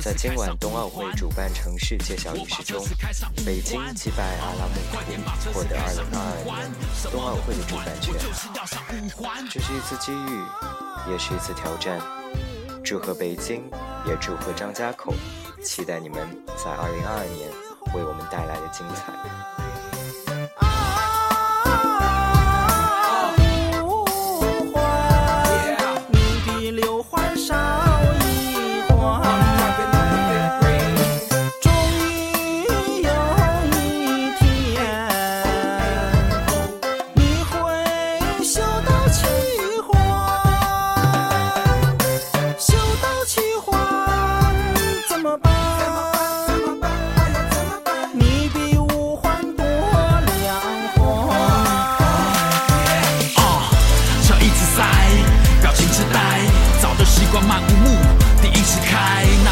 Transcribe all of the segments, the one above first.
在今晚冬奥会主办城市揭晓仪式中，北京击败阿拉木图，获得2022年冬奥会的主办权。这是一次机遇，也是一次挑战。祝贺北京，也祝贺张家口，期待你们在2022年为我们带来的精彩。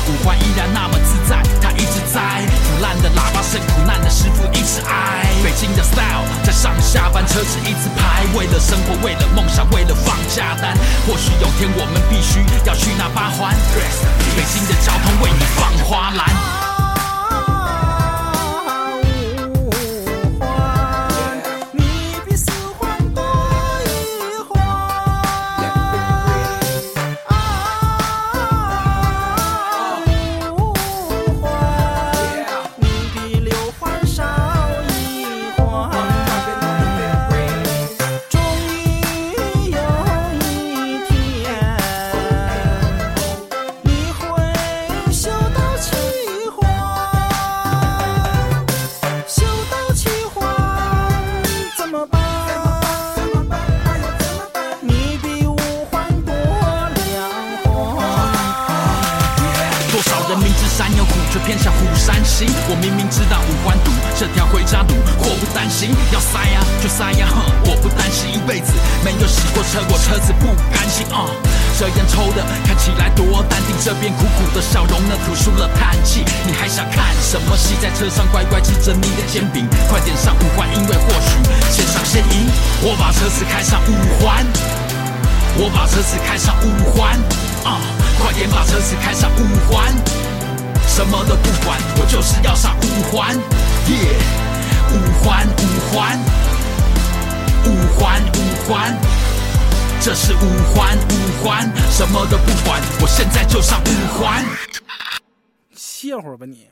五环依然那么自在，他一直在。腐烂的喇叭声，苦难的师傅一直挨。北京的 style，在上下班车子一直排，为了生活，为了梦想，为了放假单。或许有天，我们必须要去那八环。北京的交通为你放花篮。是山有虎，却偏向虎山行，我明明知道五环堵，这条回家路祸不单行，要塞呀就塞呀，哼，我不担心一辈子没有洗过车，我车子不甘心啊。这烟抽的看起来多淡定，这边苦苦的笑容呢吐出了叹气。你还想看什么戏？在车上乖乖吃着你的煎饼，快点上五环，因为或许先上先赢。我把车子开上五环，我把车子开上五环，啊，快点把车子开上五环。什么都不管，我就是要上五环，耶！五环五环，五环五环，这是五环五环，什么都不管，我现在就上五环。歇会儿吧你。